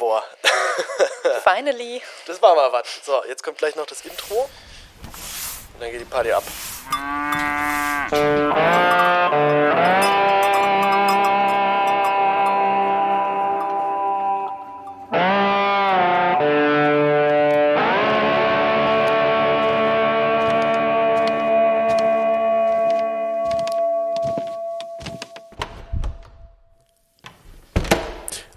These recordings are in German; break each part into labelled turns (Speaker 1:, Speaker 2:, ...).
Speaker 1: Boah.
Speaker 2: Finally.
Speaker 1: Das war mal was. So, jetzt kommt gleich noch das Intro. Und dann geht die Party ab.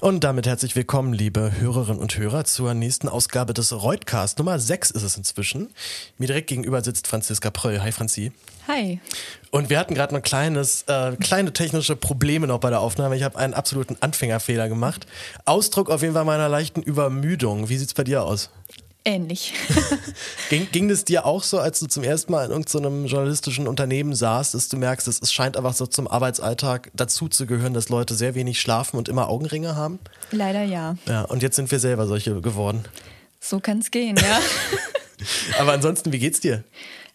Speaker 1: Und damit herzlich willkommen, liebe Hörerinnen und Hörer, zur nächsten Ausgabe des Reutcast. Nummer 6 ist es inzwischen. Mir direkt gegenüber sitzt Franziska Pröll. Hi, Franzi.
Speaker 2: Hi.
Speaker 1: Und wir hatten gerade noch kleines, äh, kleine technische Probleme noch bei der Aufnahme. Ich habe einen absoluten Anfängerfehler gemacht. Ausdruck auf jeden Fall meiner leichten Übermüdung. Wie sieht's bei dir aus?
Speaker 2: Ähnlich.
Speaker 1: ging, ging es dir auch so, als du zum ersten Mal in irgendeinem journalistischen Unternehmen saßt, dass du merkst, dass es scheint einfach so zum Arbeitsalltag dazu zu gehören, dass Leute sehr wenig schlafen und immer Augenringe haben?
Speaker 2: Leider ja.
Speaker 1: Ja, und jetzt sind wir selber solche geworden.
Speaker 2: So kann es gehen, ja.
Speaker 1: Aber ansonsten, wie geht's dir?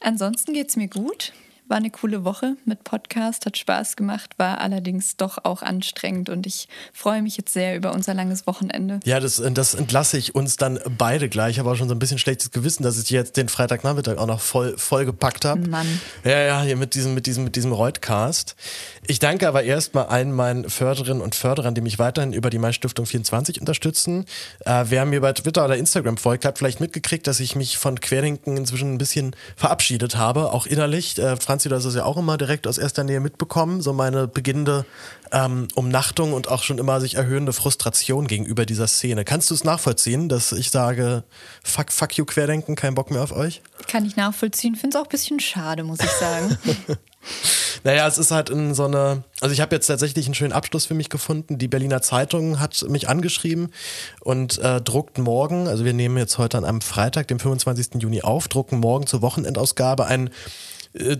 Speaker 2: Ansonsten geht's mir gut. War eine coole Woche mit Podcast, hat Spaß gemacht, war allerdings doch auch anstrengend und ich freue mich jetzt sehr über unser langes Wochenende.
Speaker 1: Ja, das, das entlasse ich uns dann beide gleich. Ich habe auch schon so ein bisschen schlechtes Gewissen, dass ich jetzt den Freitagnachmittag auch noch voll, voll gepackt habe.
Speaker 2: Mann.
Speaker 1: Ja, ja, hier mit diesem, mit diesem, mit diesem Reutcast. Ich danke aber erstmal allen meinen Förderinnen und Förderern, die mich weiterhin über die Mai-Stiftung 24 unterstützen. Äh, wer mir bei Twitter oder Instagram folgt, hat vielleicht mitgekriegt, dass ich mich von Querdenken inzwischen ein bisschen verabschiedet habe, auch innerlich. Äh, Franzi, du hast es ja auch immer direkt aus erster Nähe mitbekommen, so meine beginnende ähm, Umnachtung und auch schon immer sich erhöhende Frustration gegenüber dieser Szene. Kannst du es nachvollziehen, dass ich sage, fuck, fuck you Querdenken, kein Bock mehr auf euch?
Speaker 2: Kann ich nachvollziehen, finde es auch ein bisschen schade, muss ich sagen.
Speaker 1: Naja, es ist halt in so eine. Also, ich habe jetzt tatsächlich einen schönen Abschluss für mich gefunden. Die Berliner Zeitung hat mich angeschrieben und äh, druckt morgen, also wir nehmen jetzt heute an einem Freitag, dem 25. Juni auf, drucken morgen zur Wochenendausgabe ein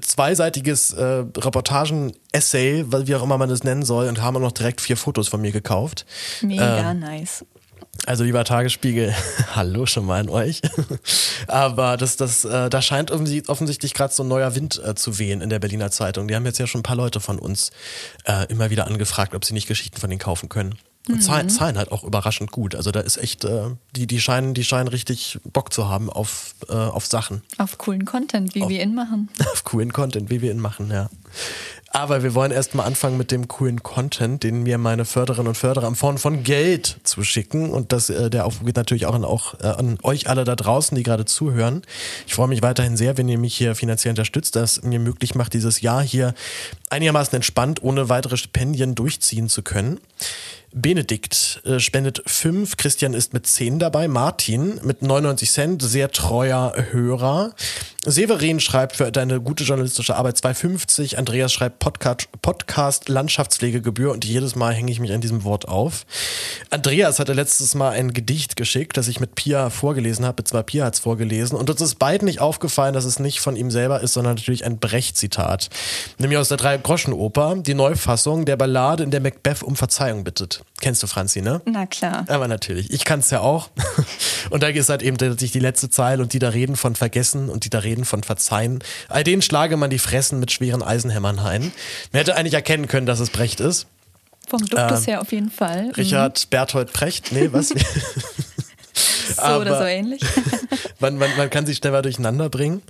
Speaker 1: zweiseitiges äh, Reportagen-Essay, wie auch immer man das nennen soll, und haben auch noch direkt vier Fotos von mir gekauft.
Speaker 2: Mega ähm, nice.
Speaker 1: Also lieber Tagesspiegel, hallo schon mal an euch. Aber das, das, äh, da scheint offensichtlich gerade so ein neuer Wind äh, zu wehen in der Berliner Zeitung. Die haben jetzt ja schon ein paar Leute von uns äh, immer wieder angefragt, ob sie nicht Geschichten von denen kaufen können. Und mhm. zahlen, zahlen halt auch überraschend gut. Also da ist echt, äh, die, die scheinen, die scheinen richtig Bock zu haben auf, äh, auf Sachen.
Speaker 2: Auf coolen Content, wie
Speaker 1: auf,
Speaker 2: wir ihn machen.
Speaker 1: Auf coolen Content, wie wir ihn machen, ja. Aber wir wollen erstmal anfangen mit dem coolen Content, den mir meine Förderinnen und Förderer am Form von Geld zuschicken. Und das, äh, der Aufruf geht natürlich auch an, auch äh, an euch alle da draußen, die gerade zuhören. Ich freue mich weiterhin sehr, wenn ihr mich hier finanziell unterstützt, das mir möglich macht, dieses Jahr hier einigermaßen entspannt, ohne weitere Stipendien durchziehen zu können. Benedikt äh, spendet 5, Christian ist mit 10 dabei, Martin mit 99 Cent, sehr treuer Hörer. Severin schreibt für deine gute journalistische Arbeit 2,50, Andreas schreibt Podcast, Podcast Landschaftspflegegebühr und jedes Mal hänge ich mich an diesem Wort auf. Andreas hatte letztes Mal ein Gedicht geschickt, das ich mit Pia vorgelesen habe, zwei Pia hat es vorgelesen und uns ist beiden nicht aufgefallen, dass es nicht von ihm selber ist, sondern natürlich ein Brecht-Zitat. Nämlich aus der Drei-Groschen-Oper, die Neufassung der Ballade, in der Macbeth um Verzeihung bittet. Kennst du Franzi, ne?
Speaker 2: Na klar.
Speaker 1: Aber natürlich. Ich kann es ja auch. Und da ist halt eben sich die letzte Zeile und die da reden von Vergessen und die da reden von Verzeihen. All denen schlage man die Fressen mit schweren Eisenhämmern ein. Man hätte eigentlich erkennen können, dass es Brecht ist.
Speaker 2: Vom Duktus ähm, her auf jeden Fall.
Speaker 1: Richard mhm. Berthold Precht, nee, was?
Speaker 2: so Aber oder so ähnlich.
Speaker 1: man, man, man kann sich schneller durcheinander bringen.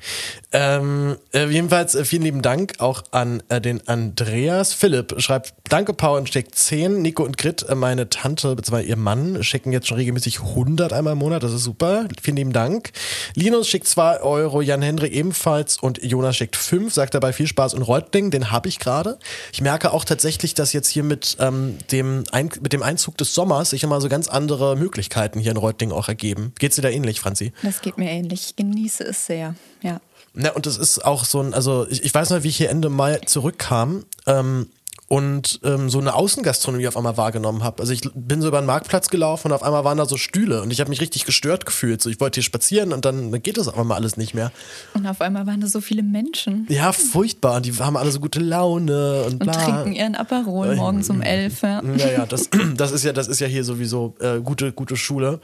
Speaker 1: Ähm, äh, jedenfalls äh, vielen lieben Dank auch an äh, den Andreas. Philipp schreibt, danke Paul und steckt 10. Nico und Grit, äh, meine Tante bzw. ihr Mann, schicken jetzt schon regelmäßig 100 einmal im Monat. Das ist super. Vielen lieben Dank. Linus schickt 2 Euro, Jan Hendrik ebenfalls und Jonas schickt 5. Sagt dabei viel Spaß und Reutling, den habe ich gerade. Ich merke auch tatsächlich, dass jetzt hier mit, ähm, dem Ein mit dem Einzug des Sommers sich immer so ganz andere Möglichkeiten hier in Reutling auch ergeben. Geht's dir da ähnlich, Franzi?
Speaker 2: Das geht mir ähnlich. Ich genieße es sehr, ja.
Speaker 1: Na, und es ist auch so ein, also ich, ich weiß noch, wie ich hier Ende Mai zurückkam. Ähm, und ähm, so eine Außengastronomie auf einmal wahrgenommen habe. Also ich bin so über den Marktplatz gelaufen und auf einmal waren da so Stühle und ich habe mich richtig gestört gefühlt. So ich wollte hier spazieren und dann, dann geht das auf einmal alles nicht mehr.
Speaker 2: Und auf einmal waren da so viele Menschen.
Speaker 1: Ja, furchtbar. Und die haben alle so gute Laune und,
Speaker 2: bla. und trinken ihren Aperol morgens um elf.
Speaker 1: Ja, ja, ja das, das ist ja, das ist ja hier sowieso äh, gute, gute Schule.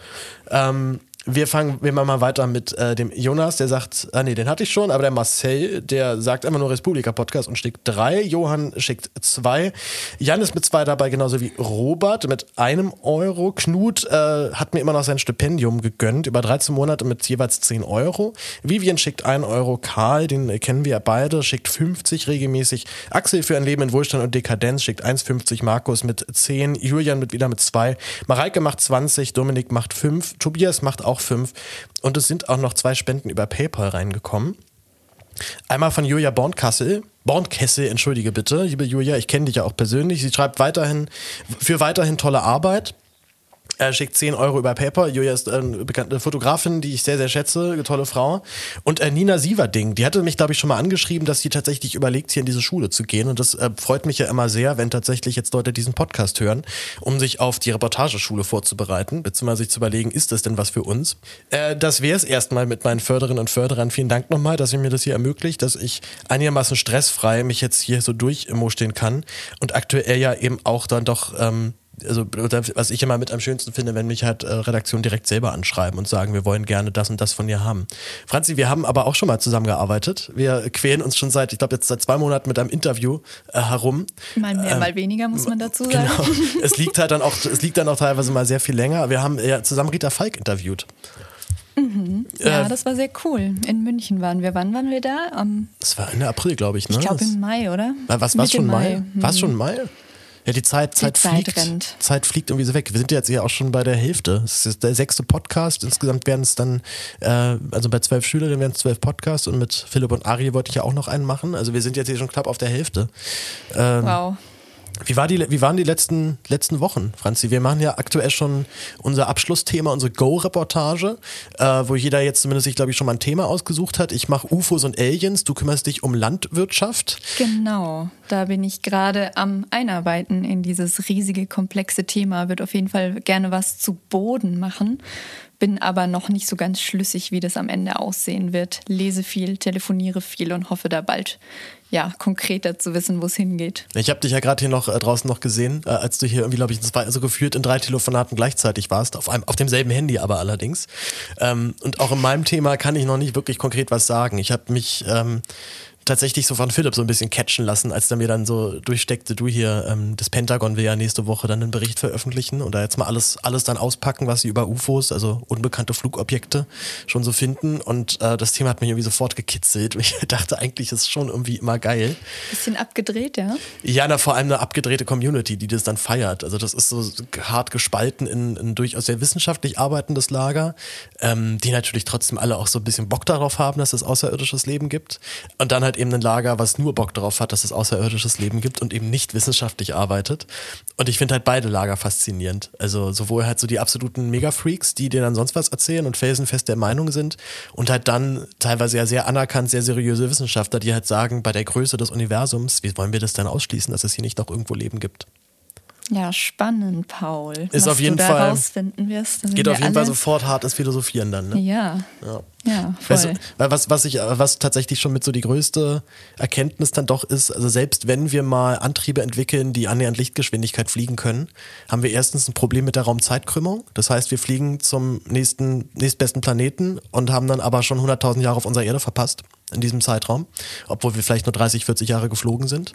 Speaker 1: Ähm, wir fangen wir machen mal weiter mit äh, dem Jonas, der sagt, ah nee, den hatte ich schon, aber der Marcel, der sagt immer nur Respublika Podcast und schickt drei. Johann schickt zwei. Jan ist mit zwei dabei, genauso wie Robert mit einem Euro. Knut äh, hat mir immer noch sein Stipendium gegönnt, über 13 Monate mit jeweils 10 Euro. Vivian schickt 1 Euro. Karl, den kennen wir beide, schickt 50 regelmäßig. Axel für ein Leben in Wohlstand und Dekadenz schickt 1,50. Markus mit 10. Julian mit wieder mit 2. Mareike macht 20. Dominik macht 5. Tobias macht auch auch fünf. Und es sind auch noch zwei Spenden über PayPal reingekommen. Einmal von Julia Bornkassel. Bornkessel, entschuldige bitte, liebe Julia, ich kenne dich ja auch persönlich. Sie schreibt weiterhin für weiterhin tolle Arbeit. Er schickt 10 Euro über Paper. Julia ist eine bekannte Fotografin, die ich sehr, sehr schätze, tolle Frau. Und äh, Nina Sieverding, die hatte mich, glaube ich, schon mal angeschrieben, dass sie tatsächlich überlegt, hier in diese Schule zu gehen. Und das äh, freut mich ja immer sehr, wenn tatsächlich jetzt Leute diesen Podcast hören, um sich auf die Reportageschule vorzubereiten, beziehungsweise sich zu überlegen, ist das denn was für uns? Äh, das wäre es erstmal mit meinen Förderinnen und Förderern. Vielen Dank nochmal, dass ihr mir das hier ermöglicht, dass ich einigermaßen stressfrei mich jetzt hier so durchmostehen kann und aktuell ja eben auch dann doch ähm, also was ich immer mit am schönsten finde, wenn mich halt äh, Redaktionen direkt selber anschreiben und sagen, wir wollen gerne das und das von dir haben. Franzi, wir haben aber auch schon mal zusammengearbeitet. Wir quälen uns schon seit, ich glaube jetzt seit zwei Monaten mit einem Interview äh, herum.
Speaker 2: Mal mehr, ähm, mal weniger, muss man dazu sagen. Genau.
Speaker 1: Es liegt halt dann auch, es liegt dann auch teilweise mal sehr viel länger. Wir haben ja zusammen Rita Falk interviewt.
Speaker 2: Mhm. Ja, äh, das war sehr cool. In München waren wir. Wann waren wir da?
Speaker 1: Um, das war Ende April, glaube ich. Ne?
Speaker 2: Ich glaube im Mai, oder?
Speaker 1: Was war schon Mai? Mai? War es schon Mai? Ja, die Zeit, Zeit, die Zeit fliegt. Rennt. Zeit fliegt irgendwie so weg. Wir sind jetzt ja auch schon bei der Hälfte. Es ist der sechste Podcast. Insgesamt werden es dann, äh, also bei zwölf Schülerinnen werden es zwölf Podcasts und mit Philipp und Ari wollte ich ja auch noch einen machen. Also wir sind jetzt hier schon knapp auf der Hälfte.
Speaker 2: Ähm, wow.
Speaker 1: Wie, war die, wie waren die letzten, letzten Wochen, Franzi? Wir machen ja aktuell schon unser Abschlussthema, unsere Go-Reportage, äh, wo jeder jetzt zumindest sich, glaube ich, schon mal ein Thema ausgesucht hat. Ich mache UFOs und Aliens, du kümmerst dich um Landwirtschaft.
Speaker 2: Genau, da bin ich gerade am Einarbeiten in dieses riesige, komplexe Thema. Wird auf jeden Fall gerne was zu Boden machen bin aber noch nicht so ganz schlüssig, wie das am Ende aussehen wird. Lese viel, telefoniere viel und hoffe da bald ja, konkreter zu wissen, wo es hingeht.
Speaker 1: Ich habe dich ja gerade hier noch äh, draußen noch gesehen, äh, als du hier irgendwie, glaube ich, das war so gefühlt in drei Telefonaten gleichzeitig warst, auf, einem, auf demselben Handy aber allerdings. Ähm, und auch in meinem Thema kann ich noch nicht wirklich konkret was sagen. Ich habe mich ähm, tatsächlich so von Philipp so ein bisschen catchen lassen, als er mir dann so durchsteckte, du hier, ähm, das Pentagon will ja nächste Woche dann einen Bericht veröffentlichen und da jetzt mal alles, alles dann auspacken, was sie über UFOs, also unbekannte Flugobjekte, schon so finden. Und äh, das Thema hat mich irgendwie sofort gekitzelt. Ich dachte, eigentlich ist es schon irgendwie immer geil.
Speaker 2: Bisschen abgedreht, ja?
Speaker 1: Ja, na, vor allem eine abgedrehte Community, die das dann feiert. Also das ist so hart gespalten in ein durchaus sehr wissenschaftlich arbeitendes Lager, ähm, die natürlich trotzdem alle auch so ein bisschen Bock darauf haben, dass es außerirdisches Leben gibt. Und dann halt halt eben ein Lager, was nur Bock darauf hat, dass es außerirdisches Leben gibt und eben nicht wissenschaftlich arbeitet. Und ich finde halt beide Lager faszinierend. Also sowohl halt so die absoluten Mega-Freaks, die dir dann sonst was erzählen und felsenfest der Meinung sind und halt dann teilweise ja sehr anerkannt, sehr seriöse Wissenschaftler, die halt sagen, bei der Größe des Universums, wie wollen wir das denn ausschließen, dass es hier nicht noch irgendwo Leben gibt?
Speaker 2: Ja, spannend, Paul.
Speaker 1: Ist auf jeden Fall.
Speaker 2: Rausfinden wirst,
Speaker 1: geht auf jeden Fall sofort hart ins Philosophieren dann. Ne?
Speaker 2: Ja. Ja, ja voll.
Speaker 1: Du, weil was, was, ich, was tatsächlich schon mit so die größte Erkenntnis dann doch ist, also selbst wenn wir mal Antriebe entwickeln, die annähernd Lichtgeschwindigkeit fliegen können, haben wir erstens ein Problem mit der Raumzeitkrümmung. Das heißt, wir fliegen zum nächsten, nächstbesten Planeten und haben dann aber schon 100.000 Jahre auf unserer Erde verpasst in diesem Zeitraum, obwohl wir vielleicht nur 30, 40 Jahre geflogen sind.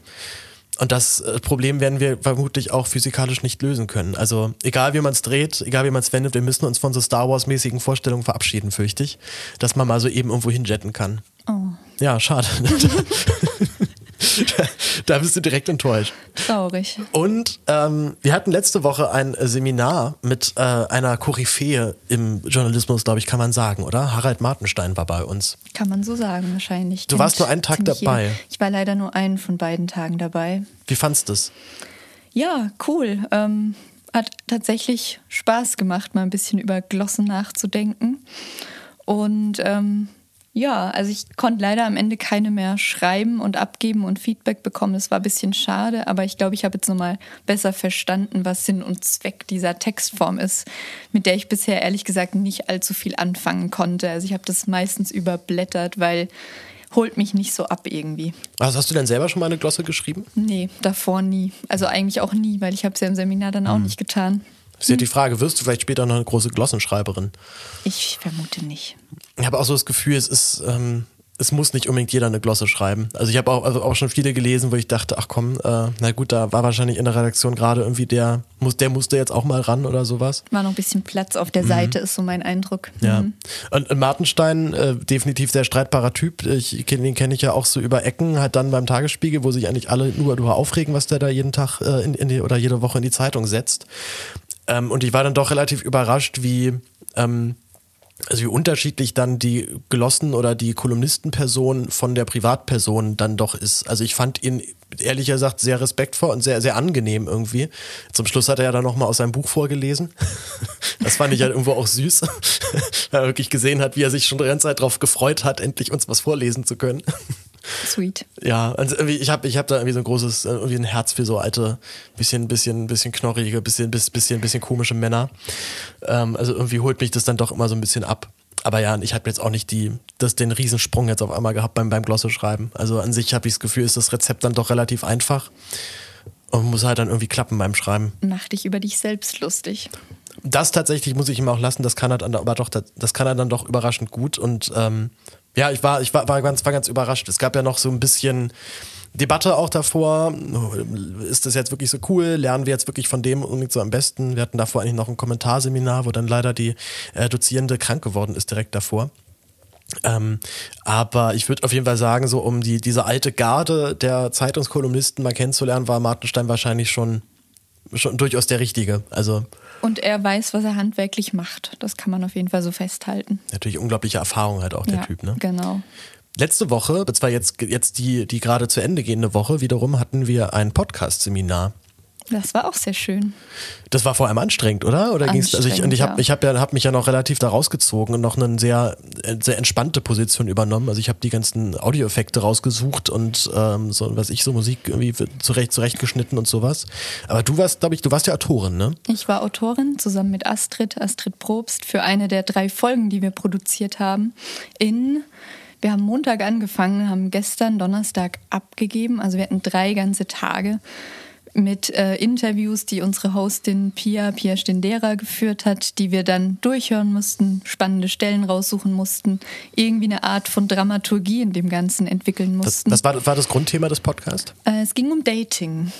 Speaker 1: Und das äh, Problem werden wir vermutlich auch physikalisch nicht lösen können. Also egal wie man es dreht, egal wie man es wendet, wir müssen uns von so Star Wars-mäßigen Vorstellungen verabschieden, fürchte ich, dass man mal so eben irgendwo hinjetten kann.
Speaker 2: Oh.
Speaker 1: Ja, schade. da bist du direkt enttäuscht.
Speaker 2: Traurig.
Speaker 1: Und ähm, wir hatten letzte Woche ein Seminar mit äh, einer Koryphäe im Journalismus, glaube ich, kann man sagen, oder? Harald Martenstein war bei uns.
Speaker 2: Kann man so sagen, wahrscheinlich.
Speaker 1: Du warst nur einen Tag dabei. Jeder.
Speaker 2: Ich war leider nur einen von beiden Tagen dabei.
Speaker 1: Wie fandst du es?
Speaker 2: Ja, cool. Ähm, hat tatsächlich Spaß gemacht, mal ein bisschen über Glossen nachzudenken. Und ähm, ja, also ich konnte leider am Ende keine mehr schreiben und abgeben und Feedback bekommen. Das war ein bisschen schade, aber ich glaube, ich habe jetzt nochmal besser verstanden, was Sinn und Zweck dieser Textform ist, mit der ich bisher ehrlich gesagt nicht allzu viel anfangen konnte. Also ich habe das meistens überblättert, weil holt mich nicht so ab irgendwie.
Speaker 1: Also hast du denn selber schon mal eine Glosse geschrieben?
Speaker 2: Nee, davor nie. Also eigentlich auch nie, weil ich habe es ja im Seminar dann auch hm. nicht getan.
Speaker 1: Ist ja die Frage, wirst du vielleicht später noch eine große Glossenschreiberin?
Speaker 2: Ich vermute nicht.
Speaker 1: Ich habe auch so das Gefühl, es ist, ähm, es muss nicht unbedingt jeder eine Glosse schreiben. Also ich habe auch, also auch schon viele gelesen, wo ich dachte, ach komm, äh, na gut, da war wahrscheinlich in der Redaktion gerade irgendwie der, muss, der musste jetzt auch mal ran oder sowas.
Speaker 2: War noch ein bisschen Platz auf der Seite, ist so mein Eindruck.
Speaker 1: Ja.
Speaker 2: Mhm.
Speaker 1: Und, und Martenstein, äh, definitiv sehr streitbarer Typ. Ich, den kenne ich ja auch so über Ecken, halt dann beim Tagesspiegel, wo sich eigentlich alle nur darüber aufregen, was der da jeden Tag äh, in, in die, oder jede Woche in die Zeitung setzt. Ähm, und ich war dann doch relativ überrascht, wie, ähm, also wie unterschiedlich dann die Glossen oder die Kolumnistenperson von der Privatperson dann doch ist. Also ich fand ihn ehrlich gesagt sehr respektvoll und sehr, sehr angenehm irgendwie. Zum Schluss hat er ja dann nochmal aus seinem Buch vorgelesen. Das fand ich halt irgendwo auch süß, weil er wirklich gesehen hat, wie er sich schon die ganze Zeit darauf gefreut hat, endlich uns was vorlesen zu können.
Speaker 2: Sweet.
Speaker 1: Ja, also irgendwie, ich habe ich hab da irgendwie so ein großes, äh, irgendwie ein Herz für so alte, bisschen, bisschen, bisschen knorrige, bisschen, bis- bisschen, bisschen komische Männer. Ähm, also irgendwie holt mich das dann doch immer so ein bisschen ab. Aber ja, ich habe jetzt auch nicht die, das, den Riesensprung jetzt auf einmal gehabt beim, beim Glosse schreiben. Also an sich habe ich das Gefühl, ist das Rezept dann doch relativ einfach und muss halt dann irgendwie klappen beim Schreiben.
Speaker 2: Mach dich über dich selbst lustig.
Speaker 1: Das tatsächlich muss ich ihm auch lassen, das kann er dann aber doch, das kann er dann doch überraschend gut und ähm, ja, ich war, ich war, war ganz, war ganz überrascht. Es gab ja noch so ein bisschen Debatte auch davor. Ist das jetzt wirklich so cool? Lernen wir jetzt wirklich von dem unbedingt so am besten? Wir hatten davor eigentlich noch ein Kommentarseminar, wo dann leider die äh, Dozierende krank geworden ist direkt davor. Ähm, aber ich würde auf jeden Fall sagen, so um die, diese alte Garde der Zeitungskolumnisten mal kennenzulernen, war Martenstein wahrscheinlich schon, schon durchaus der Richtige. Also
Speaker 2: Und er weiß, was er handwerklich macht. Das kann man auf jeden Fall so festhalten.
Speaker 1: natürlich unglaubliche Erfahrung halt auch der
Speaker 2: ja,
Speaker 1: Typ. Ne?
Speaker 2: Genau.
Speaker 1: Letzte Woche, das war jetzt, jetzt die, die gerade zu Ende gehende Woche, wiederum hatten wir ein Podcast-Seminar.
Speaker 2: Das war auch sehr schön.
Speaker 1: Das war vor allem anstrengend, oder? Oder ging's, also ich, und ich habe
Speaker 2: Anstrengend,
Speaker 1: ich hab ja, hab mich ja noch relativ da rausgezogen und noch eine sehr, äh, sehr entspannte Position übernommen. Also ich habe die ganzen Audioeffekte rausgesucht und ähm, so, was ich so Musik irgendwie zurecht, zurechtgeschnitten und sowas. Aber du warst, glaube ich, du warst ja Autorin, ne?
Speaker 2: Ich war Autorin zusammen mit Astrid, Astrid Probst, für eine der drei Folgen, die wir produziert haben. In, wir haben Montag angefangen, haben gestern Donnerstag abgegeben. Also wir hatten drei ganze Tage mit äh, Interviews, die unsere Hostin Pia, Pia Stendera geführt hat, die wir dann durchhören mussten, spannende Stellen raussuchen mussten, irgendwie eine Art von Dramaturgie in dem Ganzen entwickeln
Speaker 1: Das,
Speaker 2: mussten.
Speaker 1: das war, war das Grundthema des Podcasts?
Speaker 2: Äh, es ging um Dating.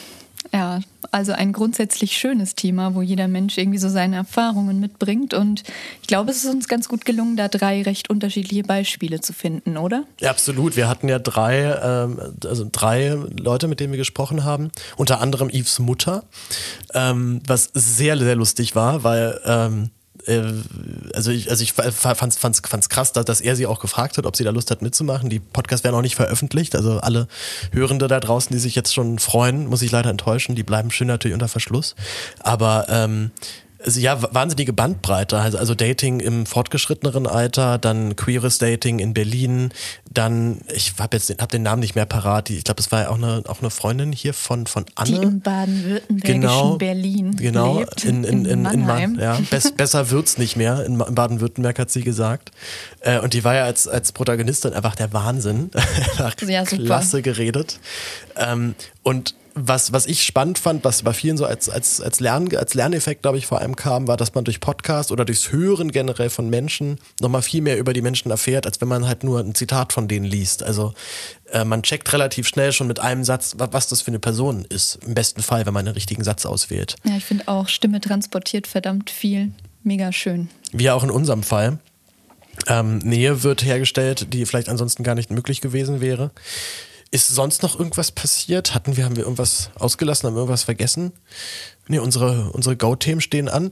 Speaker 2: Ja, also ein grundsätzlich schönes Thema, wo jeder Mensch irgendwie so seine Erfahrungen mitbringt. Und ich glaube, es ist uns ganz gut gelungen, da drei recht unterschiedliche Beispiele zu finden, oder?
Speaker 1: Ja, absolut. Wir hatten ja drei, ähm, also drei Leute, mit denen wir gesprochen haben. Unter anderem Yves Mutter, ähm, was sehr, sehr lustig war, weil ähm, äh, also ich, also ich fand es krass, dass, dass er sie auch gefragt hat, ob sie da Lust hat mitzumachen. Die Podcasts werden auch nicht veröffentlicht. Also alle Hörende da draußen, die sich jetzt schon freuen, muss ich leider enttäuschen. Die bleiben schön natürlich unter Verschluss. Aber ähm, also ja, wahnsinnige Bandbreite. Also, also Dating im fortgeschritteneren Alter, dann queeres Dating in Berlin, dann, ich habe jetzt den, hab den Namen nicht mehr parat. Die- Ich glaube, es war ja auch eine, auch eine Freundin hier von, von
Speaker 2: Die
Speaker 1: Anne.
Speaker 2: im baden-württembergischen
Speaker 1: Genau,
Speaker 2: Berlin
Speaker 1: genau,
Speaker 2: lebt.
Speaker 1: in, in, in, in
Speaker 2: Mannheim.
Speaker 1: Man, ja, bess, besser wird's nicht mehr. In, in Baden-Württemberg hat sie gesagt. Äh, und die war ja als, als Protagonistin einfach der Wahnsinn.
Speaker 2: Ja, super.
Speaker 1: Klasse geredet. Ähm, und was, was ich spannend fand, was bei vielen so als, als, als, Lern, als Lerneffekt, glaube ich, vor allem kam, war, dass man durch Podcast oder durchs Hören generell von Menschen nochmal viel mehr über die Menschen erfährt, als wenn man halt nur ein Zitat von denen liest. Also äh, man checkt relativ schnell schon mit einem Satz, wa- was das für eine Person ist. Im besten Fall, wenn man den richtigen Satz auswählt.
Speaker 2: Ja, ich finde auch, Stimme transportiert verdammt viel. Mega schön.
Speaker 1: Wie auch in unserem Fall. Ähm, Nähe wird hergestellt, die vielleicht ansonsten gar nicht möglich gewesen wäre. Ist sonst noch irgendwas passiert? Hatten wir, haben wir irgendwas ausgelassen, haben wir irgendwas vergessen? Nee, unsere, unsere Go-Themen stehen an.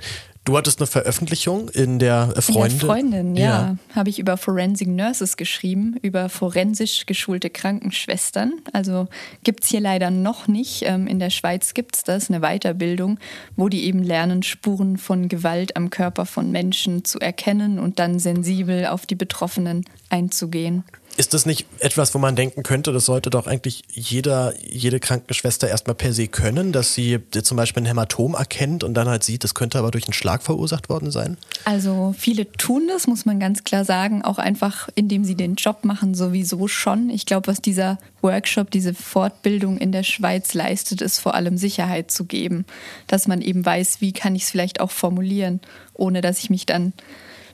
Speaker 1: Du hattest eine Veröffentlichung in der äh, Freundin.
Speaker 2: In der Freundin, ja. Habe ich über Forensic Nurses geschrieben, über forensisch geschulte Krankenschwestern. Also gibt es hier leider noch nicht. Ähm, In der Schweiz gibt es das, eine Weiterbildung, wo die eben lernen, Spuren von Gewalt am Körper von Menschen zu erkennen und dann sensibel auf die Betroffenen einzugehen.
Speaker 1: Ist das nicht etwas, wo man denken könnte, das sollte doch eigentlich jeder, jede Krankenschwester erstmal per se können, dass sie zum Beispiel ein Hämatom erkennt und dann halt sieht, das könnte aber durch einen Schlag verursacht worden sein?
Speaker 2: Also viele tun das, muss man ganz klar sagen, auch einfach, indem sie den Job machen, sowieso schon. Ich glaube, was dieser Workshop, diese Fortbildung in der Schweiz leistet, ist vor allem Sicherheit zu geben, dass man eben weiß, wie kann ich es vielleicht auch formulieren, ohne dass ich mich dann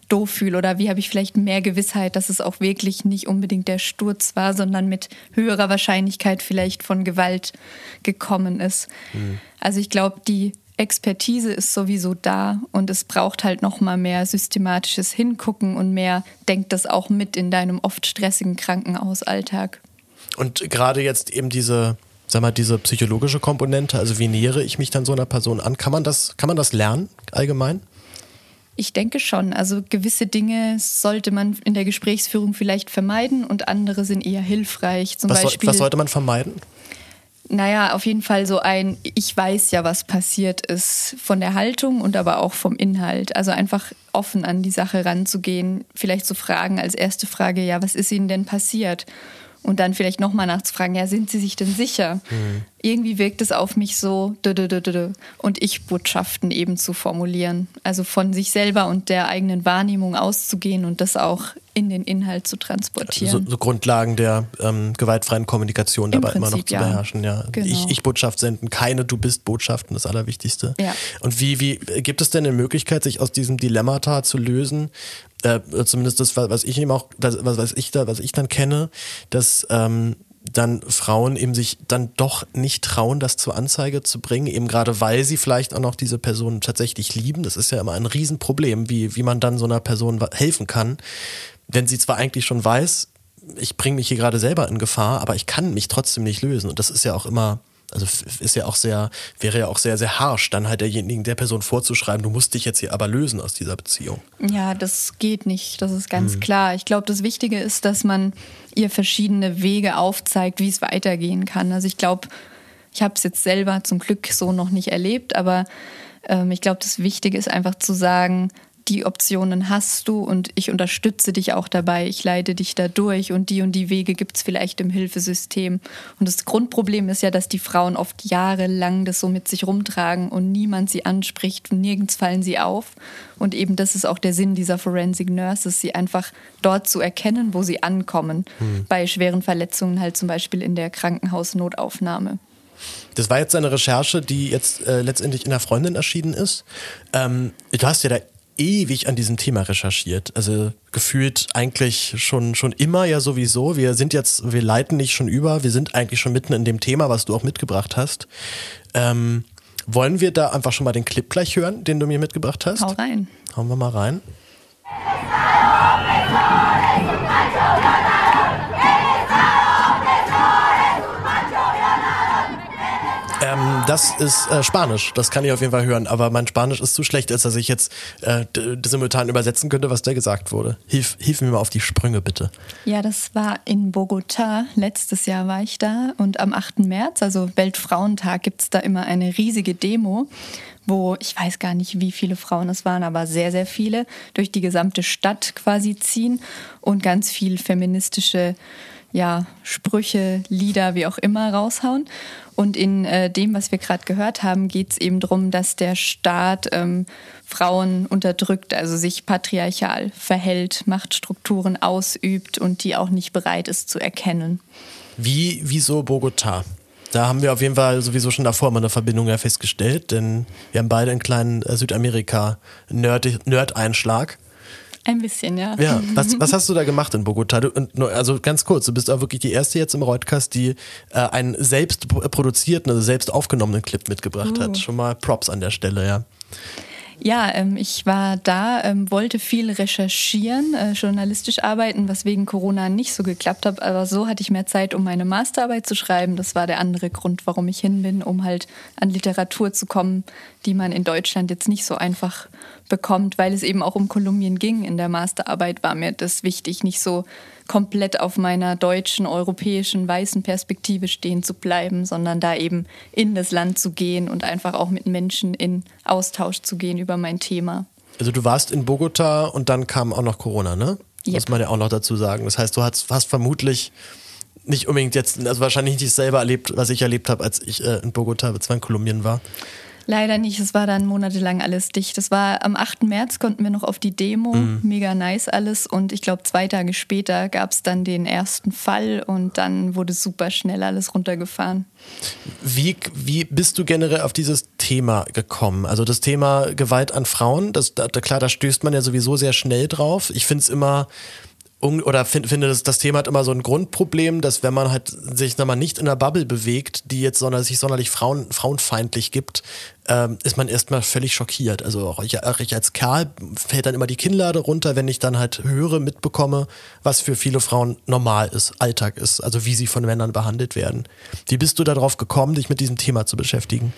Speaker 2: doof fühle oder wie habe ich vielleicht mehr Gewissheit, dass es auch wirklich nicht unbedingt der Sturz war, sondern mit höherer Wahrscheinlichkeit vielleicht von Gewalt gekommen ist. Mhm. Also ich glaube, die Expertise ist sowieso da und es braucht halt noch mal mehr systematisches Hingucken und mehr denkt das auch mit in deinem oft stressigen Krankenhausalltag.
Speaker 1: Und gerade jetzt eben diese sag mal, diese psychologische Komponente, also wie nähere ich mich dann so einer Person an? Kann man das, kann man das lernen allgemein?
Speaker 2: Ich denke schon. Also gewisse Dinge sollte man in der Gesprächsführung vielleicht vermeiden und andere sind eher hilfreich.
Speaker 1: Zum was, Beispiel, was sollte man vermeiden?
Speaker 2: Naja, auf jeden Fall so ein, ich weiß ja, was passiert ist von der Haltung und aber auch vom Inhalt. Also einfach offen an die Sache ranzugehen, vielleicht zu fragen als erste Frage, ja, was ist Ihnen denn passiert? und dann vielleicht nochmal nachzufragen, ja, sind Sie sich denn sicher? Mhm. Irgendwie wirkt es auf mich so, und ich Botschaften eben zu formulieren. Also von sich selber und der eigenen Wahrnehmung auszugehen und das auch in den Inhalt zu transportieren.
Speaker 1: So, so Grundlagen der ähm, gewaltfreien Kommunikation dabei Prinzip, immer noch zu ja. beherrschen. Ja. Genau. Ich, ich Botschaft senden, keine Du bist Botschaften, das Allerwichtigste. Ja. Und wie, wie gibt es denn eine Möglichkeit, sich aus diesem Dilemmata zu lösen? Äh, zumindest das, was ich eben auch, das, was, was ich da, was ich dann kenne, dass ähm, dann Frauen eben sich dann doch nicht trauen, das zur Anzeige zu bringen, eben gerade weil sie vielleicht auch noch diese Person tatsächlich lieben. Das ist ja immer ein Riesenproblem, wie, wie man dann so einer Person helfen kann, wenn sie zwar eigentlich schon weiß, ich bringe mich hier gerade selber in Gefahr, aber ich kann mich trotzdem nicht lösen. Und das ist ja auch immer also ist ja auch sehr, wäre ja auch sehr, sehr harsch, dann halt derjenigen, der Person vorzuschreiben, du musst dich jetzt hier aber lösen aus dieser Beziehung.
Speaker 2: Ja, das geht nicht, das ist ganz hm. klar. Ich glaube, das Wichtige ist, dass man ihr verschiedene Wege aufzeigt, wie es weitergehen kann. Also ich glaube, ich habe es jetzt selber zum Glück so noch nicht erlebt, aber ähm, ich glaube, das Wichtige ist einfach zu sagen, die Optionen hast du und ich unterstütze dich auch dabei, ich leite dich da durch und die und die Wege gibt es vielleicht im Hilfesystem. Und das Grundproblem ist ja, dass die Frauen oft jahrelang das so mit sich rumtragen und niemand sie anspricht, nirgends fallen sie auf. Und eben das ist auch der Sinn dieser Forensic Nurses, sie einfach dort zu erkennen, wo sie ankommen, mhm. bei schweren Verletzungen halt zum Beispiel in der Krankenhausnotaufnahme.
Speaker 1: Das war jetzt eine Recherche, die jetzt äh, letztendlich in der Freundin erschienen ist. Ähm, du hast ja da ewig an diesem Thema recherchiert. Also gefühlt eigentlich schon, schon immer ja sowieso. Wir sind jetzt, wir leiten nicht schon über, wir sind eigentlich schon mitten in dem Thema, was du auch mitgebracht hast. Ähm, wollen wir da einfach schon mal den Clip gleich hören, den du mir mitgebracht hast?
Speaker 2: Hau rein.
Speaker 1: Hauen wir mal rein. Ähm, das ist äh, Spanisch, das kann ich auf jeden Fall hören, aber mein Spanisch ist zu schlecht, als dass ich jetzt äh, simultan übersetzen könnte, was da gesagt wurde. Hilf, hilf mir mal auf die Sprünge, bitte.
Speaker 2: Ja, das war in Bogota. Letztes Jahr war ich da und am 8. März, also Weltfrauentag, gibt es da immer eine riesige Demo wo ich weiß gar nicht, wie viele Frauen es waren, aber sehr, sehr viele, durch die gesamte Stadt quasi ziehen und ganz viel feministische ja, Sprüche, Lieder, wie auch immer raushauen. Und in äh, dem, was wir gerade gehört haben, geht es eben darum, dass der Staat ähm, Frauen unterdrückt, also sich patriarchal verhält, Machtstrukturen ausübt und die auch nicht bereit ist zu erkennen.
Speaker 1: Wie, wieso Bogota? Da haben wir auf jeden Fall sowieso schon davor mal eine Verbindung festgestellt, denn wir haben beide einen kleinen äh, Südamerika-Nerd-Einschlag.
Speaker 2: Ein bisschen, ja.
Speaker 1: Ja, was, was hast du da gemacht in Bogota? Du, also ganz kurz, du bist auch wirklich die erste jetzt im Reutcast, die äh, einen selbst produzierten, also selbst aufgenommenen Clip mitgebracht uh. hat. Schon mal Props an der Stelle, ja.
Speaker 2: Ja, ähm, ich war da, ähm, wollte viel recherchieren, äh, journalistisch arbeiten, was wegen Corona nicht so geklappt hat. Aber so hatte ich mehr Zeit, um meine Masterarbeit zu schreiben. Das war der andere Grund, warum ich hin bin, um halt an Literatur zu kommen, die man in Deutschland jetzt nicht so einfach bekommt, weil es eben auch um Kolumbien ging. In der Masterarbeit war mir das wichtig, nicht so komplett auf meiner deutschen, europäischen, weißen Perspektive stehen zu bleiben, sondern da eben in das Land zu gehen und einfach auch mit Menschen in Austausch zu gehen über mein Thema.
Speaker 1: Also du warst in Bogota und dann kam auch noch Corona, ne? yep. muss man ja auch noch dazu sagen. Das heißt, du hast, hast vermutlich nicht unbedingt jetzt, also wahrscheinlich nicht selber erlebt, was ich erlebt habe, als ich äh, in Bogota, in Kolumbien war.
Speaker 2: Leider nicht, es war dann monatelang alles dicht. Das war am 8. März konnten wir noch auf die Demo, mhm. mega nice alles. Und ich glaube, zwei Tage später gab es dann den ersten Fall und dann wurde super schnell alles runtergefahren.
Speaker 1: Wie, wie bist du generell auf dieses Thema gekommen? Also das Thema Gewalt an Frauen, das, da, klar, da stößt man ja sowieso sehr schnell drauf. Ich finde es immer oder find, finde, das, das Thema hat immer so ein Grundproblem, dass wenn man halt sich nochmal nicht in einer Bubble bewegt, die jetzt sondern, sich sonderlich Frauen, frauenfeindlich gibt, ähm, ist man erstmal völlig schockiert. Also auch ich, ich, als Kerl fällt dann immer die Kinnlade runter, wenn ich dann halt höre, mitbekomme, was für viele Frauen normal ist, Alltag ist, also wie sie von Männern behandelt werden. Wie bist du darauf gekommen, dich mit diesem Thema zu beschäftigen?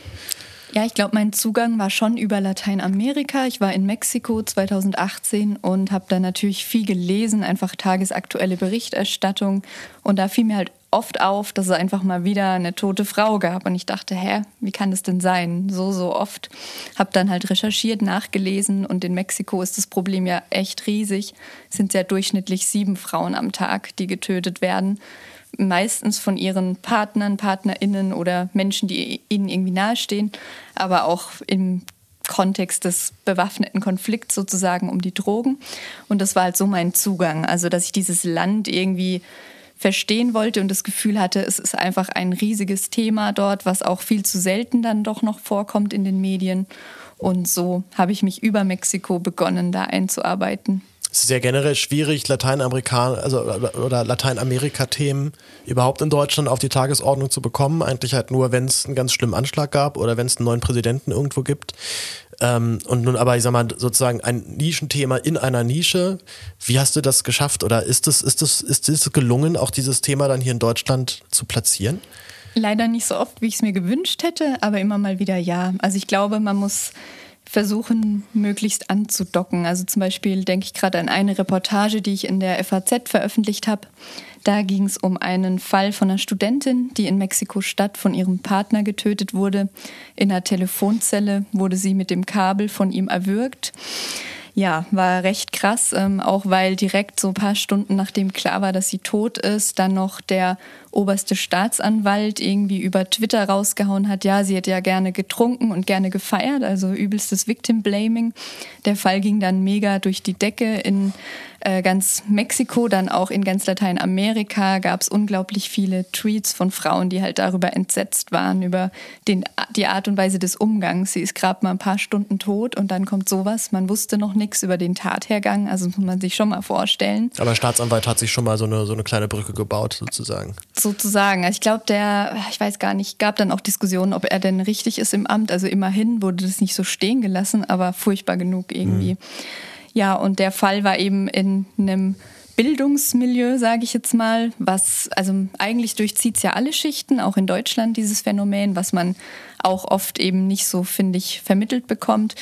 Speaker 2: Ja, ich glaube, mein Zugang war schon über Lateinamerika. Ich war in Mexiko 2018 und habe da natürlich viel gelesen, einfach tagesaktuelle Berichterstattung. Und da fiel mir halt oft auf, dass es einfach mal wieder eine tote Frau gab. Und ich dachte, hä, wie kann das denn sein? So, so oft. Habe dann halt recherchiert, nachgelesen und in Mexiko ist das Problem ja echt riesig. Es sind ja durchschnittlich sieben Frauen am Tag, die getötet werden meistens von ihren Partnern, Partnerinnen oder Menschen, die ihnen irgendwie nahestehen, aber auch im Kontext des bewaffneten Konflikts sozusagen um die Drogen. Und das war halt so mein Zugang, also dass ich dieses Land irgendwie verstehen wollte und das Gefühl hatte, es ist einfach ein riesiges Thema dort, was auch viel zu selten dann doch noch vorkommt in den Medien. Und so habe ich mich über Mexiko begonnen, da einzuarbeiten.
Speaker 1: Es ist ja generell schwierig, Lateinamerika also, oder Lateinamerika-Themen überhaupt in Deutschland auf die Tagesordnung zu bekommen. Eigentlich halt nur, wenn es einen ganz schlimmen Anschlag gab oder wenn es einen neuen Präsidenten irgendwo gibt. Ähm, und nun aber, ich sag mal, sozusagen ein Nischenthema in einer Nische. Wie hast du das geschafft? Oder ist es, ist es, ist es gelungen, auch dieses Thema dann hier in Deutschland zu platzieren?
Speaker 2: Leider nicht so oft, wie ich es mir gewünscht hätte, aber immer mal wieder ja. Also ich glaube, man muss versuchen, möglichst anzudocken. Also zum Beispiel denke ich gerade an eine Reportage, die ich in der FAZ veröffentlicht habe. Da ging es um einen Fall von einer Studentin, die in Mexiko-Stadt von ihrem Partner getötet wurde. In einer Telefonzelle wurde sie mit dem Kabel von ihm erwürgt. Ja, war recht krass, ähm, auch weil direkt so ein paar Stunden nachdem klar war, dass sie tot ist, dann noch der oberste Staatsanwalt irgendwie über Twitter rausgehauen hat, ja, sie hätte ja gerne getrunken und gerne gefeiert, also übelstes Victim Blaming. Der Fall ging dann mega durch die Decke in äh, ganz Mexiko, dann auch in ganz Lateinamerika gab es unglaublich viele Tweets von Frauen, die halt darüber entsetzt waren, über den, die Art und Weise des Umgangs. Sie ist gerade mal ein paar Stunden tot und dann kommt sowas. Man wusste noch nichts über den Tathergang, also muss man sich schon mal vorstellen.
Speaker 1: Aber der Staatsanwalt hat sich schon mal so eine, so eine kleine Brücke gebaut, sozusagen.
Speaker 2: Sozusagen. Also ich glaube, der, ich weiß gar nicht, gab dann auch Diskussionen, ob er denn richtig ist im Amt. Also immerhin wurde das nicht so stehen gelassen, aber furchtbar genug irgendwie. Mhm. Ja, und der Fall war eben in einem Bildungsmilieu, sage ich jetzt mal, was, also eigentlich durchzieht es ja alle Schichten, auch in Deutschland dieses Phänomen, was man auch oft eben nicht so, finde ich, vermittelt bekommt.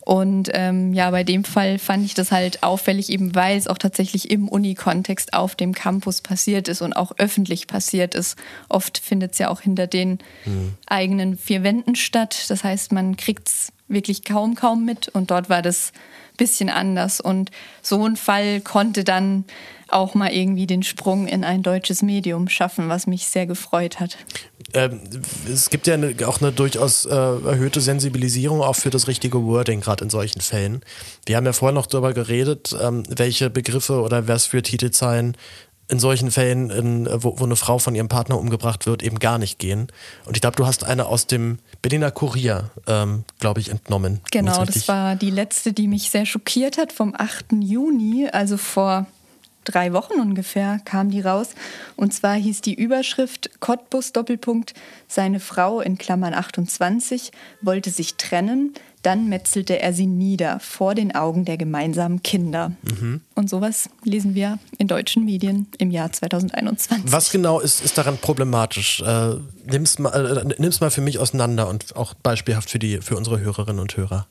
Speaker 2: Und ähm, ja, bei dem Fall fand ich das halt auffällig, eben weil es auch tatsächlich im Uni-Kontext auf dem Campus passiert ist und auch öffentlich passiert ist. Oft findet es ja auch hinter den mhm. eigenen vier Wänden statt. Das heißt, man kriegt es wirklich kaum, kaum mit. Und dort war das bisschen anders. Und so ein Fall konnte dann auch mal irgendwie den Sprung in ein deutsches Medium schaffen, was mich sehr gefreut hat.
Speaker 1: Ähm, es gibt ja eine, auch eine durchaus äh, erhöhte Sensibilisierung auch für das richtige Wording, gerade in solchen Fällen. Wir haben ja vorher noch darüber geredet, ähm, welche Begriffe oder was für Titelzeilen in solchen Fällen, in, wo, wo, eine Frau von ihrem Partner umgebracht wird, eben gar nicht gehen. Und ich glaube, du hast eine aus dem Berliner Kurier, ähm, glaube ich, entnommen.
Speaker 2: Genau, das war die letzte, die mich sehr schockiert hat, vom 8. Juni, also vor drei Wochen ungefähr kam die raus. Und zwar hieß die Überschrift Cottbus Doppelpunkt, seine Frau in Klammern 28 wollte sich trennen, dann metzelte er sie nieder vor den Augen der gemeinsamen Kinder. Mhm. Und sowas lesen wir in deutschen Medien im Jahr 2021.
Speaker 1: Was genau ist, ist daran problematisch? Äh, nimm's, mal, äh, nimm's mal für mich auseinander und auch beispielhaft für, die, für unsere Hörerinnen und Hörer.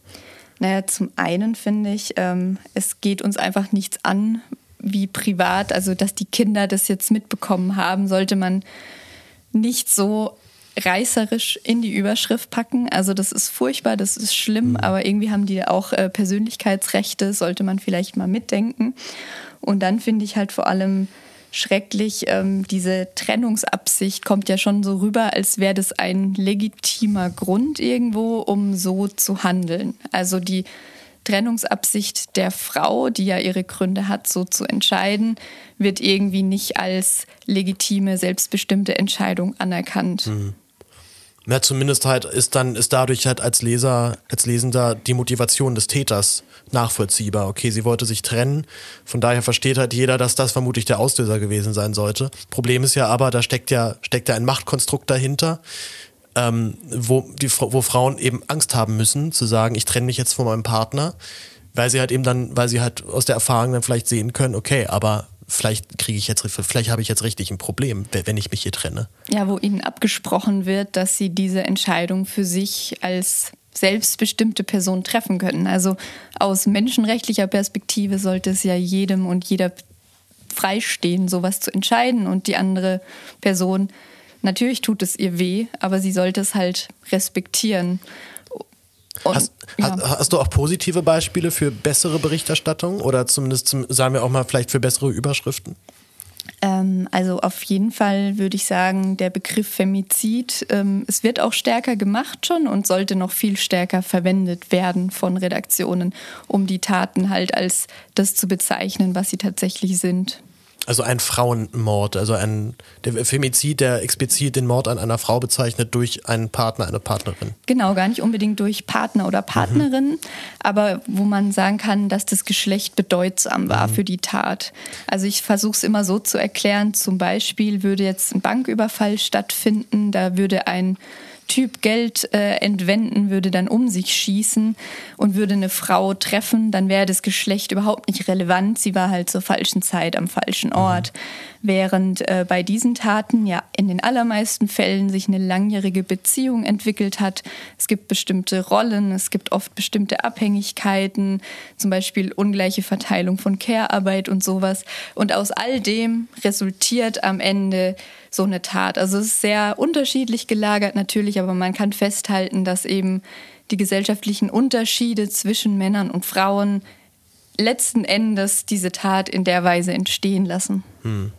Speaker 2: Naja, zum einen finde ich, ähm, es geht uns einfach nichts an, wie privat, also dass die Kinder das jetzt mitbekommen haben, sollte man nicht so reißerisch in die Überschrift packen. Also das ist furchtbar, das ist schlimm, mhm. aber irgendwie haben die auch äh, Persönlichkeitsrechte, sollte man vielleicht mal mitdenken. Und dann finde ich halt vor allem schrecklich, ähm, diese Trennungsabsicht kommt ja schon so rüber, als wäre das ein legitimer Grund irgendwo, um so zu handeln. Also die Trennungsabsicht der Frau, die ja ihre Gründe hat, so zu entscheiden, wird irgendwie nicht als legitime, selbstbestimmte Entscheidung anerkannt. Mhm.
Speaker 1: Ja, zumindest halt ist dann ist dadurch halt als Leser, als Lesender die Motivation des Täters nachvollziehbar. Okay, sie wollte sich trennen, von daher versteht halt jeder, dass das vermutlich der Auslöser gewesen sein sollte. Problem ist ja aber, da steckt ja steckt ja ein Machtkonstrukt dahinter, ähm, wo, die, wo Frauen eben Angst haben müssen, zu sagen, ich trenne mich jetzt von meinem Partner, weil sie halt eben dann, weil sie halt aus der Erfahrung dann vielleicht sehen können, okay, aber vielleicht kriege ich jetzt, vielleicht habe ich jetzt richtig ein Problem, wenn ich mich hier trenne.
Speaker 2: Ja, wo ihnen abgesprochen wird, dass sie diese Entscheidung für sich als selbstbestimmte Person treffen können. Also aus menschenrechtlicher Perspektive sollte es ja jedem und jeder freistehen, sowas zu entscheiden und die andere Person Natürlich tut es ihr weh, aber sie sollte es halt respektieren.
Speaker 1: Und, hast, ja. hast, hast, du auch positive Beispiele für bessere Berichterstattung oder zumindest, zum, sagen wir auch mal, vielleicht für bessere Überschriften?
Speaker 2: Ähm, also auf jeden Fall würde ich sagen, der Begriff Femizid, ähm, es wird auch stärker gemacht schon und sollte noch viel stärker verwendet werden von Redaktionen, um die Taten halt als das zu bezeichnen, was sie tatsächlich sind.
Speaker 1: Also ein Frauenmord, also ein der Femizid, der explizit den Mord an einer Frau bezeichnet durch einen Partner, eine Partnerin.
Speaker 2: Genau, gar nicht unbedingt durch Partner oder Partnerin, mhm. aber wo man sagen kann, dass das Geschlecht bedeutsam war mhm. für die Tat. Also ich versuche es immer so zu erklären, zum Beispiel würde jetzt ein Banküberfall stattfinden, da würde ein Typ Geld äh, entwenden, würde dann um sich schießen und würde eine Frau treffen, dann wäre das Geschlecht überhaupt nicht relevant. Sie war halt zur falschen Zeit am falschen Ort. Mhm. Während äh, bei diesen Taten ja in den allermeisten Fällen sich eine langjährige Beziehung entwickelt hat. Es gibt bestimmte Rollen, es gibt oft bestimmte Abhängigkeiten, zum Beispiel ungleiche Verteilung von Care-Arbeit und sowas. Und aus all dem resultiert am Ende so eine Tat. Also es ist sehr unterschiedlich gelagert natürlich, aber man kann festhalten, dass eben die gesellschaftlichen Unterschiede zwischen Männern und Frauen letzten Endes diese Tat in der Weise entstehen lassen. Hm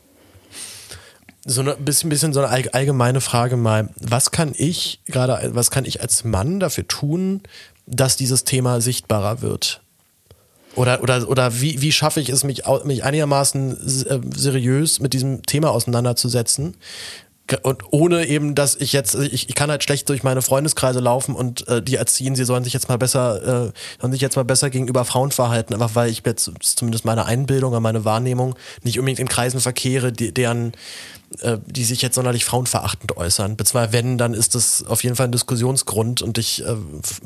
Speaker 1: so ein bisschen, bisschen so eine allgemeine Frage mal. Was kann ich gerade, was kann ich als Mann dafür tun, dass dieses Thema sichtbarer wird? Oder, oder, oder wie, wie schaffe ich es, mich, mich einigermaßen äh, seriös mit diesem Thema auseinanderzusetzen? und ohne eben, dass ich jetzt, ich, ich kann halt schlecht durch meine Freundeskreise laufen und äh, die erziehen, sie sollen sich jetzt mal besser, äh, sollen sich jetzt mal besser gegenüber Frauen verhalten, einfach weil ich jetzt zumindest meine Einbildung oder meine Wahrnehmung nicht unbedingt in Kreisen verkehre, die, deren äh, die sich jetzt sonderlich frauenverachtend äußern. Beziehungsweise wenn, dann ist das auf jeden Fall ein Diskussionsgrund und ich, äh,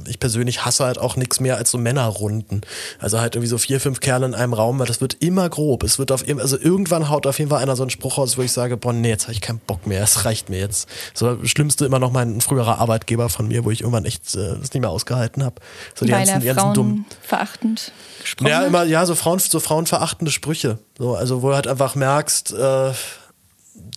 Speaker 1: ich persönlich hasse halt auch nichts mehr als so Männerrunden. Also halt irgendwie so vier, fünf Kerle in einem Raum, weil das wird immer grob. Es wird auf also irgendwann haut auf jeden Fall einer so einen Spruch aus, wo ich sage, boah, nee, jetzt habe ich keinen Bock mehr, es reicht mir jetzt. So das Schlimmste immer noch mein früherer Arbeitgeber von mir, wo ich irgendwann echt äh, das nicht mehr ausgehalten habe. So
Speaker 2: die weil ganzen, er Frauen dummen. verachtend gesprochen
Speaker 1: Ja, immer, ja, so Frauen, so frauenverachtende Sprüche. So, also wo du halt einfach merkst, äh,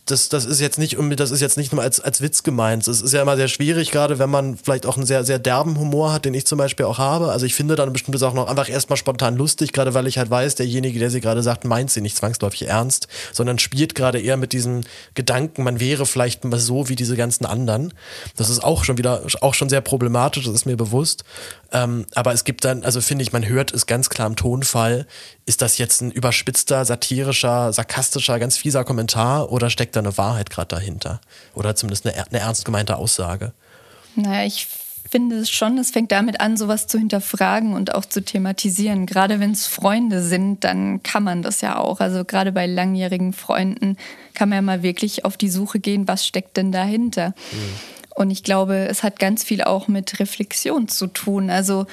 Speaker 1: das, das ist jetzt nicht das ist jetzt nicht nur als, als Witz gemeint. Es ist ja immer sehr schwierig, gerade wenn man vielleicht auch einen sehr, sehr derben Humor hat, den ich zum Beispiel auch habe. Also ich finde dann bestimmte Sachen auch einfach erstmal spontan lustig, gerade weil ich halt weiß, derjenige, der sie gerade sagt, meint sie nicht zwangsläufig ernst, sondern spielt gerade eher mit diesen Gedanken, man wäre vielleicht mal so wie diese ganzen anderen. Das ist auch schon wieder, auch schon sehr problematisch, das ist mir bewusst. Ähm, aber es gibt dann, also finde ich, man hört es ganz klar im Tonfall, ist das jetzt ein überspitzter, satirischer, sarkastischer, ganz fieser Kommentar oder steckt da eine Wahrheit gerade dahinter? Oder zumindest eine, eine ernst gemeinte Aussage?
Speaker 2: Naja, ich finde es schon, es fängt damit an, sowas zu hinterfragen und auch zu thematisieren. Gerade wenn es Freunde sind, dann kann man das ja auch. Also gerade bei langjährigen Freunden kann man ja mal wirklich auf die Suche gehen, was steckt denn dahinter. Mhm. Und ich glaube, es hat ganz viel auch mit Reflexion zu tun. Also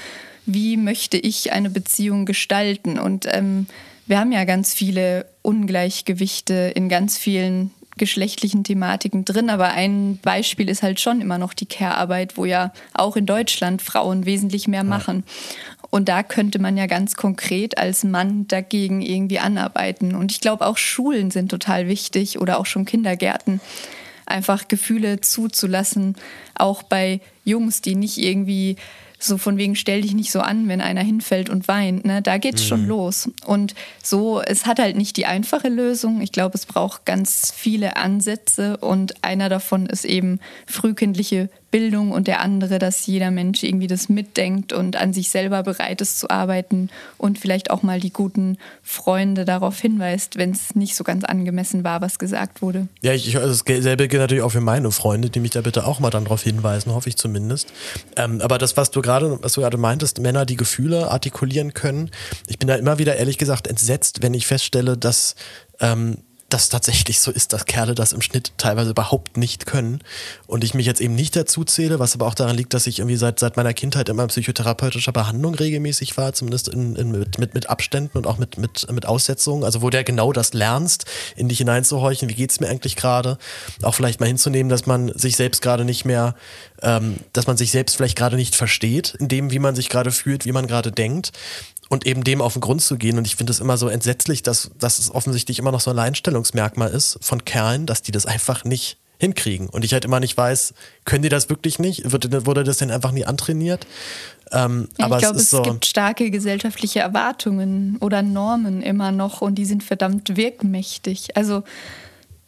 Speaker 2: wie möchte ich eine Beziehung gestalten? Und ähm, wir haben ja ganz viele Ungleichgewichte in ganz vielen geschlechtlichen Thematiken drin, aber ein Beispiel ist halt schon immer noch die Care-Arbeit, wo ja auch in Deutschland Frauen wesentlich mehr machen. Und da könnte man ja ganz konkret als Mann dagegen irgendwie anarbeiten. Und ich glaube, auch Schulen sind total wichtig oder auch schon Kindergärten. einfach Gefühle zuzulassen, auch bei Jungs, die nicht irgendwie so von wegen stell dich nicht so an, wenn einer hinfällt und weint. Ne? Da geht's mhm. schon los. Und so, es hat halt nicht die einfache Lösung. Ich glaube, es braucht ganz viele Ansätze und einer davon ist eben frühkindliche Bildung und der andere, dass jeder Mensch irgendwie das mitdenkt und an sich selber bereit ist zu arbeiten und vielleicht auch mal die guten Freunde darauf hinweist, wenn es nicht so ganz angemessen war, was gesagt wurde.
Speaker 1: Ja, ich, also dasselbe gilt natürlich auch für meine Freunde, die mich da bitte auch mal dann darauf hinweisen, hoffe ich zumindest. Ähm, aber das, was du gerade, was du gerade meintest, Männer, die Gefühle artikulieren können, ich bin da immer wieder ehrlich gesagt entsetzt, wenn ich feststelle, dass ähm, das tatsächlich so ist, dass Kerle das im Schnitt teilweise überhaupt nicht können. Und ich mich jetzt eben nicht dazu zähle, was aber auch daran liegt, dass ich irgendwie seit, seit meiner Kindheit immer in psychotherapeutischer Behandlung regelmäßig war, zumindest in, in, mit, mit, mit Abständen und auch mit, mit, mit Aussetzungen. Also wo ja genau das lernst, in dich hineinzuhorchen, wie geht es mir eigentlich gerade? Auch vielleicht mal hinzunehmen, dass man sich selbst gerade nicht mehr, ähm, dass man sich selbst vielleicht gerade nicht versteht, in dem, wie man sich gerade fühlt, wie man gerade denkt und eben dem auf den Grund zu gehen. Und ich finde es immer so entsetzlich, dass, dass es offensichtlich immer noch so ein Alleinstellungsmerkmal ist von Kerlen, dass die das einfach nicht hinkriegen. Und ich halt immer nicht weiß, können die das wirklich nicht? Wurde, wurde das denn einfach nie antrainiert?
Speaker 2: Ähm, ja, aber ich glaube, es, es so gibt starke gesellschaftliche Erwartungen oder Normen immer noch und die sind verdammt wirkmächtig. Also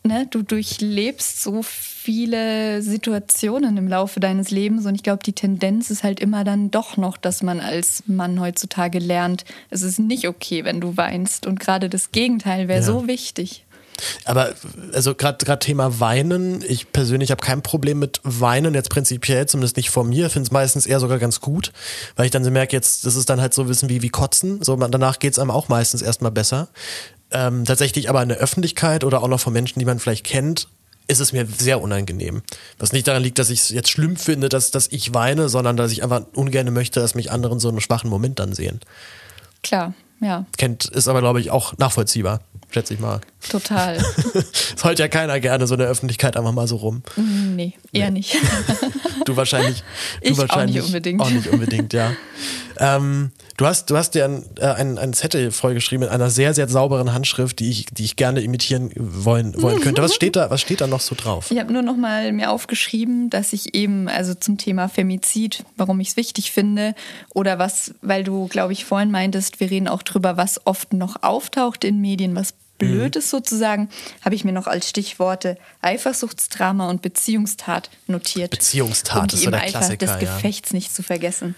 Speaker 2: ne, du durchlebst so viele Situationen im Laufe deines Lebens und ich glaube, die Tendenz ist halt immer dann doch noch, dass man als Mann heutzutage lernt, es ist nicht okay, wenn du weinst und gerade das Gegenteil wäre ja. so wichtig.
Speaker 1: Aber also gerade Thema Weinen, ich persönlich habe kein Problem mit Weinen, jetzt prinzipiell, zumindest nicht vor mir, finde es meistens eher sogar ganz gut, weil ich dann so merke, jetzt, das ist dann halt so Wissen wie, wie Kotzen, so danach geht es einem auch meistens erstmal besser. Ähm, tatsächlich aber in der Öffentlichkeit oder auch noch von Menschen, die man vielleicht kennt, ist es mir sehr unangenehm. Was nicht daran liegt, dass ich es jetzt schlimm finde, dass, dass ich weine, sondern dass ich einfach ungern möchte, dass mich anderen so einen schwachen Moment dann sehen.
Speaker 2: Klar, ja.
Speaker 1: Kennt, ist aber, glaube ich, auch nachvollziehbar, schätze ich mal.
Speaker 2: Total.
Speaker 1: Es heult ja keiner gerne so in der Öffentlichkeit einfach mal so rum.
Speaker 2: Nee, eher nee. nicht.
Speaker 1: du wahrscheinlich. Du
Speaker 2: ich
Speaker 1: wahrscheinlich
Speaker 2: auch nicht unbedingt.
Speaker 1: Auch nicht unbedingt, ja. Ähm, Du hast, du hast dir ein, äh, ein, ein Zettel vollgeschrieben in einer sehr, sehr sauberen Handschrift, die ich, die ich gerne imitieren wollen, wollen könnte. Was steht da, was steht da noch so drauf?
Speaker 2: Ich habe nur noch mal mir aufgeschrieben, dass ich eben, also zum Thema Femizid, warum ich es wichtig finde, oder was, weil du, glaube ich, vorhin meintest, wir reden auch drüber, was oft noch auftaucht in Medien, was blöd mhm. ist sozusagen, habe ich mir noch als Stichworte Eifersuchtsdrama und Beziehungstat notiert.
Speaker 1: Beziehungstat
Speaker 2: um die
Speaker 1: ist so der
Speaker 2: Eifer
Speaker 1: Klassiker.
Speaker 2: des Gefechts ja. nicht zu vergessen.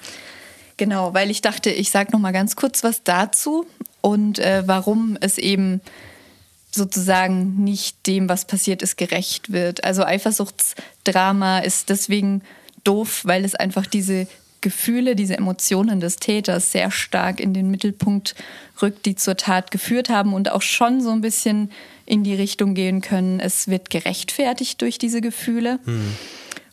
Speaker 2: Genau, weil ich dachte, ich sage noch mal ganz kurz was dazu und äh, warum es eben sozusagen nicht dem, was passiert ist, gerecht wird. Also Eifersuchtsdrama ist deswegen doof, weil es einfach diese Gefühle, diese Emotionen des Täters sehr stark in den Mittelpunkt rückt, die zur Tat geführt haben und auch schon so ein bisschen in die Richtung gehen können, es wird gerechtfertigt durch diese Gefühle. Hm.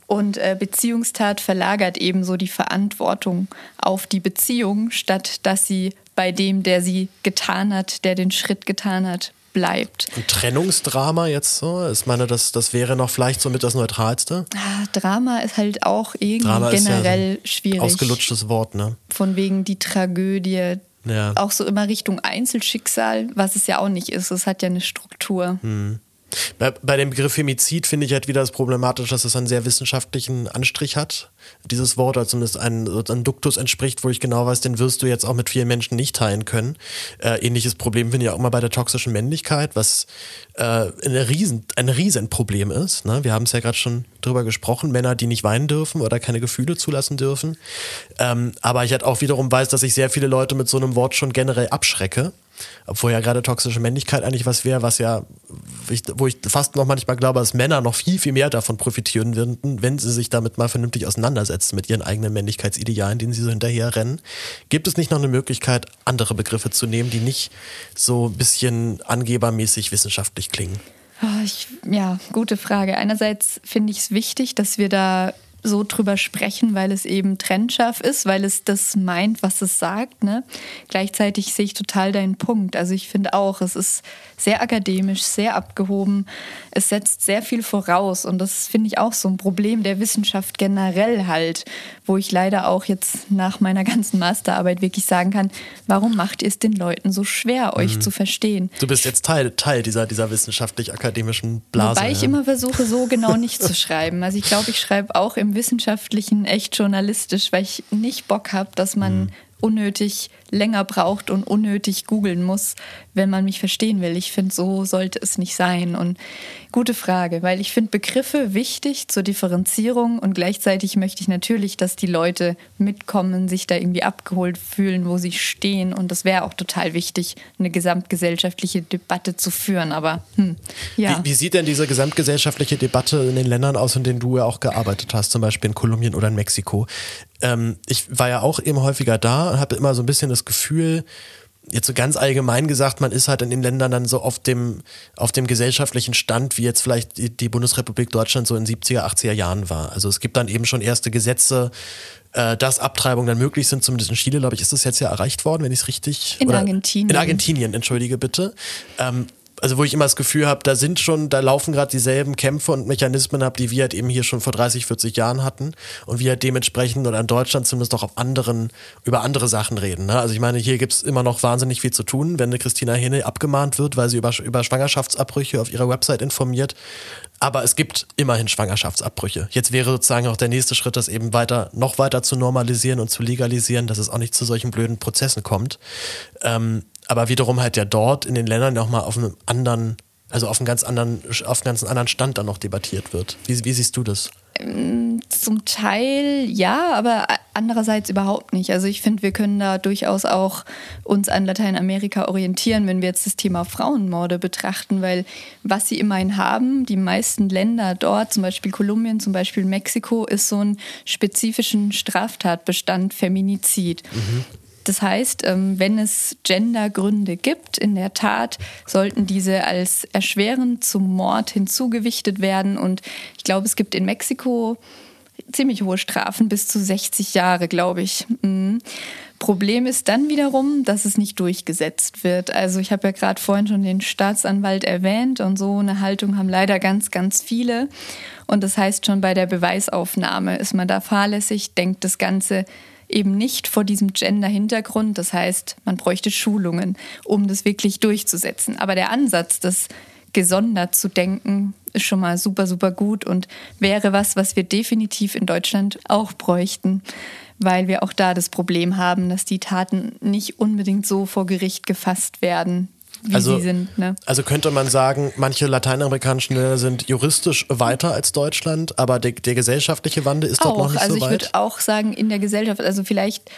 Speaker 2: Und äh, Beziehungstat verlagert ebenso die Verantwortung auf die Beziehung, statt dass sie bei dem, der sie getan hat, der den Schritt getan hat, bleibt.
Speaker 1: Und Trennungsdrama jetzt so? Ich meine, das, das wäre noch vielleicht so mit das Neutralste?
Speaker 2: Ah, Drama ist halt auch irgendwie Drama generell ja so schwierig.
Speaker 1: Ausgelutschtes Wort, ne?
Speaker 2: Von wegen die Tragödie. Ja. Auch so immer Richtung Einzelschicksal, was es ja auch nicht ist. Es hat ja eine Struktur. Hm.
Speaker 1: Bei, bei dem Begriff Femizid finde ich halt wieder das problematisch, dass es einen sehr wissenschaftlichen Anstrich hat. Dieses Wort, also zumindest ein, ein Duktus entspricht, wo ich genau weiß, den wirst du jetzt auch mit vielen Menschen nicht teilen können. Äh, ähnliches Problem finde ich auch immer bei der toxischen Männlichkeit, was äh, eine riesen, ein Riesenproblem ist. Ne? Wir haben es ja gerade schon drüber gesprochen, Männer, die nicht weinen dürfen oder keine Gefühle zulassen dürfen. Ähm, aber ich halt auch wiederum weiß, dass ich sehr viele Leute mit so einem Wort schon generell abschrecke. Obwohl ja gerade toxische Männlichkeit eigentlich was wäre, was ja, wo ich fast noch manchmal glaube, dass Männer noch viel, viel mehr davon profitieren würden, wenn sie sich damit mal vernünftig auseinandersetzen mit ihren eigenen Männlichkeitsidealen, denen sie so hinterher rennen. Gibt es nicht noch eine Möglichkeit, andere Begriffe zu nehmen, die nicht so ein bisschen angebermäßig wissenschaftlich klingen?
Speaker 2: Ah, ich, ja, gute Frage. Einerseits finde ich es wichtig, dass wir da so drüber sprechen, weil es eben trennscharf ist, weil es das meint, was es sagt. Ne? Gleichzeitig sehe ich total deinen Punkt. Also ich finde auch, es ist sehr akademisch, sehr abgehoben. Es setzt sehr viel voraus und das finde ich auch so ein Problem der Wissenschaft generell halt, wo ich leider auch jetzt nach meiner ganzen Masterarbeit wirklich sagen kann, warum macht ihr es den Leuten so schwer, euch mhm. zu verstehen?
Speaker 1: Du bist jetzt Teil, Teil dieser, dieser wissenschaftlich-akademischen Blase.
Speaker 2: Wobei ich ja. immer versuche, so genau nicht zu schreiben. Also ich glaube, ich schreibe auch im Wissenschaftlichen echt journalistisch, weil ich nicht Bock habe, dass man mhm unnötig länger braucht und unnötig googeln muss, wenn man mich verstehen will. Ich finde, so sollte es nicht sein. Und gute Frage, weil ich finde Begriffe wichtig zur Differenzierung und gleichzeitig möchte ich natürlich, dass die Leute mitkommen, sich da irgendwie abgeholt fühlen, wo sie stehen. Und das wäre auch total wichtig, eine gesamtgesellschaftliche Debatte zu führen. Aber hm,
Speaker 1: ja. Wie, wie sieht denn diese gesamtgesellschaftliche Debatte in den Ländern aus, in denen du ja auch gearbeitet hast, zum Beispiel in Kolumbien oder in Mexiko? ähm, ich war ja auch eben häufiger da und habe immer so ein bisschen das Gefühl, jetzt so ganz allgemein gesagt, man ist halt in den Ländern dann so auf dem, auf dem gesellschaftlichen Stand, wie jetzt vielleicht die, die Bundesrepublik Deutschland so in 70er, 80er Jahren war. Also es gibt dann eben schon erste Gesetze, äh, dass Abtreibungen dann möglich sind, zumindest in Chile, glaube ich, ist das jetzt ja erreicht worden, wenn ich es richtig.
Speaker 2: In Argentinien.
Speaker 1: In Argentinien, entschuldige bitte. Ähm, also wo ich immer das Gefühl habe, da sind schon, da laufen gerade dieselben Kämpfe und Mechanismen ab, die wir halt eben hier schon vor 30, 40 Jahren hatten und wir halt dementsprechend oder in Deutschland zumindest auch auf anderen, über andere Sachen reden. Ne? Also ich meine, hier gibt es immer noch wahnsinnig viel zu tun, wenn eine Christina Henne abgemahnt wird, weil sie über, über Schwangerschaftsabbrüche auf ihrer Website informiert. Aber es gibt immerhin Schwangerschaftsabbrüche. Jetzt wäre sozusagen auch der nächste Schritt, das eben weiter, noch weiter zu normalisieren und zu legalisieren, dass es auch nicht zu solchen blöden Prozessen kommt. Ähm, aber wiederum halt ja dort in den Ländern nochmal auf einem anderen, also auf einem ganz anderen, auf einem ganz anderen Stand dann noch debattiert wird. Wie, wie siehst du das?
Speaker 2: Ähm, zum Teil ja, aber andererseits überhaupt nicht. Also ich finde, wir können da durchaus auch uns an Lateinamerika orientieren, wenn wir jetzt das Thema Frauenmorde betrachten, weil was sie immerhin haben, die meisten Länder dort, zum Beispiel Kolumbien, zum Beispiel Mexiko, ist so ein spezifischen Straftatbestand Feminizid. Mhm. Das heißt, ähm, wenn es Gendergründe gibt, in der Tat sollten diese als erschwerend zum Mord hinzugewichtet werden. Und ich glaube, es gibt in Mexiko ziemlich hohe Strafen, bis zu 60 Jahre, glaube ich. Mhm. Problem ist dann wiederum, dass es nicht durchgesetzt wird. Also ich habe ja gerade vorhin schon den Staatsanwalt erwähnt und so eine Haltung haben leider ganz, ganz viele. Und das heißt schon bei der Beweisaufnahme ist man da fahrlässig, denkt das Ganze eben nicht vor diesem Gender-Hintergrund. Das heißt, man bräuchte Schulungen, um das wirklich durchzusetzen. Aber der Ansatz, das gesondert zu denken, ist schon mal super, super gut und wäre was, was wir definitiv in Deutschland auch bräuchten, weil wir auch da das Problem haben, dass die Taten nicht unbedingt so vor Gericht gefasst werden, wie
Speaker 1: also,
Speaker 2: sie sind. Ne?
Speaker 1: Also könnte man sagen, manche lateinamerikanischen Länder sind juristisch weiter als Deutschland, aber der, der gesellschaftliche Wandel ist
Speaker 2: auch,
Speaker 1: dort noch nicht
Speaker 2: also
Speaker 1: so
Speaker 2: weit. Also ich würde auch sagen, in der Gesellschaft, also vielleicht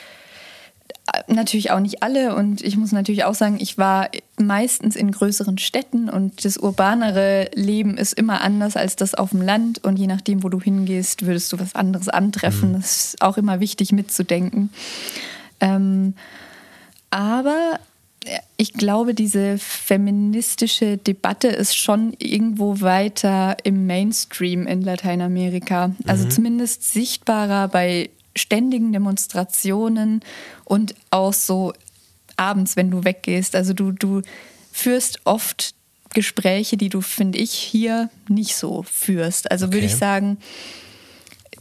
Speaker 2: äh, natürlich auch nicht alle und ich muss natürlich auch sagen, ich war meistens in größeren Städten und das urbanere Leben ist immer anders als das auf dem Land und je nachdem, wo du hingehst, würdest du was anderes antreffen. Mhm. Das ist auch immer wichtig mitzudenken. Ähm, aber ich glaube, diese feministische Debatte ist schon irgendwo weiter im Mainstream in Lateinamerika. Also mhm. zumindest sichtbarer bei ständigen Demonstrationen und auch so abends, wenn du weggehst. Also du, du führst oft Gespräche, die du, finde ich, hier nicht so führst. Also okay. würde ich sagen,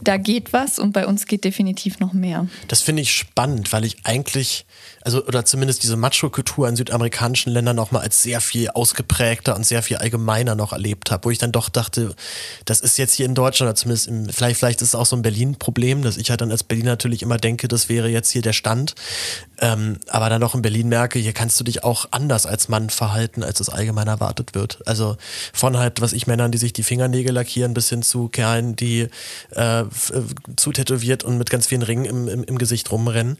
Speaker 2: da geht was und bei uns geht definitiv noch mehr.
Speaker 1: Das finde ich spannend, weil ich eigentlich also oder zumindest diese Macho-Kultur in südamerikanischen Ländern noch mal als sehr viel ausgeprägter und sehr viel allgemeiner noch erlebt habe, wo ich dann doch dachte, das ist jetzt hier in Deutschland oder zumindest im, vielleicht vielleicht ist es auch so ein Berlin-Problem, dass ich halt dann als Berliner natürlich immer denke, das wäre jetzt hier der Stand, ähm, aber dann doch in Berlin merke, hier kannst du dich auch anders als Mann verhalten, als es allgemein erwartet wird. Also von halt, was ich Männern, die sich die Fingernägel lackieren, bis hin zu Kerlen, die äh, zu tätowiert und mit ganz vielen Ringen im, im, im Gesicht rumrennen,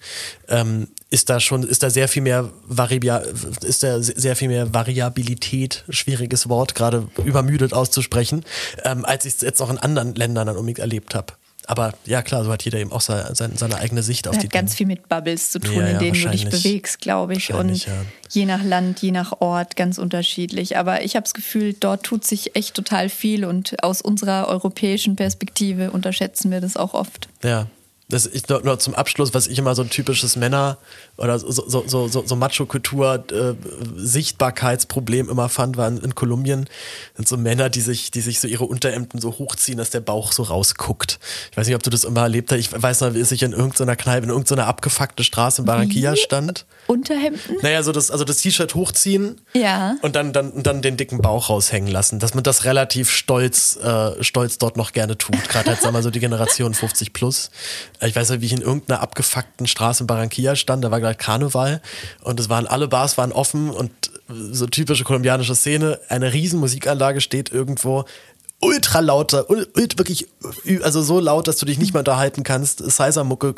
Speaker 1: ähm, ist da schon ist da sehr viel mehr Varibia, ist da sehr viel mehr Variabilität, schwieriges Wort, gerade übermüdet auszusprechen, ähm, als ich es jetzt auch in anderen Ländern dann unbedingt erlebt habe. Aber ja, klar, so hat jeder eben auch seine, seine eigene Sicht auf
Speaker 2: das
Speaker 1: die
Speaker 2: hat ganz
Speaker 1: Dinge.
Speaker 2: viel mit Bubbles zu tun,
Speaker 1: Ja, ja,
Speaker 2: in denen du dich bewegst, glaube ich. Und
Speaker 1: ja.
Speaker 2: je nach Land, je nach Ort ganz unterschiedlich. Aber ich habe das Gefühl, dort tut sich echt total viel und aus unserer europäischen Perspektive unterschätzen wir das auch oft.
Speaker 1: Ja. Das ich nur, nur zum Abschluss, was ich immer so ein typisches Männer- oder so, so, so, so, so Macho-Kultur-Sichtbarkeitsproblem immer fand, waren in Kolumbien sind so Männer, die sich, die sich so ihre Unterhemden so hochziehen, dass der Bauch so rausguckt. Ich weiß nicht, ob du das immer erlebt hast. Ich weiß noch, wie es sich in irgendeiner Kneipe, in irgendeiner abgefuckte Straße in Barranquilla
Speaker 2: Wie?
Speaker 1: stand.
Speaker 2: Unterhemden?
Speaker 1: Naja, so das, also das T-Shirt hochziehen
Speaker 2: Ja.
Speaker 1: und dann, dann, dann den dicken Bauch raushängen lassen. Dass man das relativ stolz, äh, stolz dort noch gerne tut. Gerade jetzt, sagen wir mal, so die Generation 50 plus. Ich weiß nicht, wie ich in irgendeiner abgefuckten Straße in Barranquilla stand, da war gerade Karneval und es waren, alle Bars waren offen und so typische kolumbianische Szene, eine riesen Musikanlage steht irgendwo, ultra lauter, wirklich, also so laut, dass du dich nicht mehr unterhalten kannst. Sizer-Mucke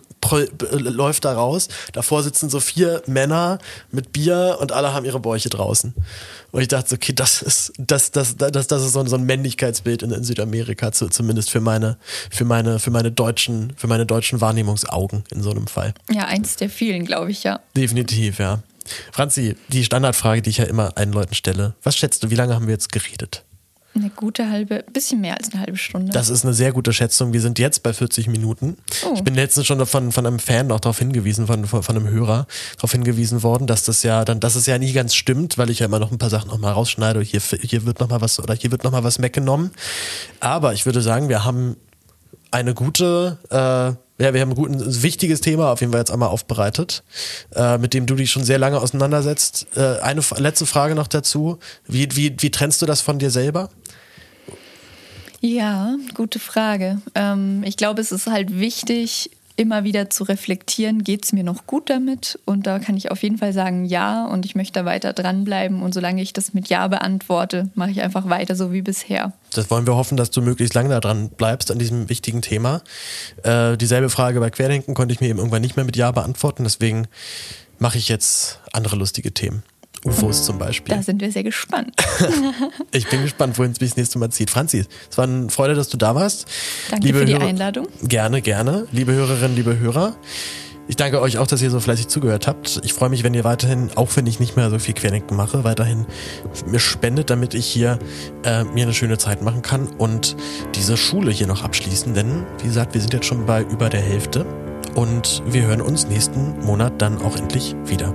Speaker 1: läuft da raus. Davor sitzen so vier Männer mit Bier und alle haben ihre Bäuche draußen. Und ich dachte, so, okay, das ist, das, das, das, das ist so ein, so ein Männlichkeitsbild in, in Südamerika, zu, zumindest für meine, für meine, für meine deutschen, für meine deutschen Wahrnehmungsaugen in so einem Fall.
Speaker 2: Ja, eins der vielen, glaube ich, ja.
Speaker 1: Definitiv, ja. Franzi, die Standardfrage, die ich ja immer allen Leuten stelle. Was schätzt du, wie lange haben wir jetzt geredet?
Speaker 2: Eine gute halbe, bisschen mehr als eine halbe Stunde.
Speaker 1: Das ist eine sehr gute Schätzung. Wir sind jetzt bei 40 Minuten.
Speaker 2: Oh.
Speaker 1: Ich bin letztens schon von, von einem Fan auch darauf hingewiesen, von, von, von einem Hörer darauf hingewiesen worden, dass das ja dann, dass es ja nie ganz stimmt, weil ich ja immer noch ein paar Sachen noch mal rausschneide. Hier, hier wird noch mal was oder hier wird noch mal was weggenommen. Aber ich würde sagen, wir haben eine gute, äh, ja, wir haben ein, guten, ein wichtiges Thema auf jeden Fall jetzt einmal aufbereitet, äh, mit dem du dich schon sehr lange auseinandersetzt. Äh, eine letzte Frage noch dazu. Wie, wie, wie trennst du das von dir selber?
Speaker 2: Ja, gute Frage. Ähm, ich glaube, es ist halt wichtig, immer wieder zu reflektieren, geht es mir noch gut damit? Und da kann ich auf jeden Fall sagen, ja. Und ich möchte da weiter dranbleiben. Und solange ich das mit Ja beantworte, mache ich einfach weiter so wie bisher.
Speaker 1: Das wollen wir hoffen, dass du möglichst lange da dran bleibst an diesem wichtigen Thema. Äh, dieselbe Frage bei Querdenken konnte ich mir eben irgendwann nicht mehr mit Ja beantworten, deswegen mache ich jetzt andere lustige Themen. UFOs zum Beispiel.
Speaker 2: Da sind wir sehr gespannt.
Speaker 1: Ich bin gespannt, wohin es mich das nächste Mal zieht. Franzi, es war eine Freude, dass du da warst.
Speaker 2: Danke für die
Speaker 1: Hörer-
Speaker 2: Einladung.
Speaker 1: Gerne, gerne. Liebe Hörerinnen, liebe Hörer. Ich danke euch auch, dass ihr so fleißig zugehört habt. Ich freue mich, wenn ihr weiterhin, auch wenn ich nicht mehr so viel Querdenken mache, weiterhin mir spendet, damit ich hier äh, mir eine schöne Zeit machen kann und diese Schule hier noch abschließen. Denn, wie gesagt, wir sind jetzt schon bei über der Hälfte und wir hören uns nächsten Monat dann auch endlich wieder.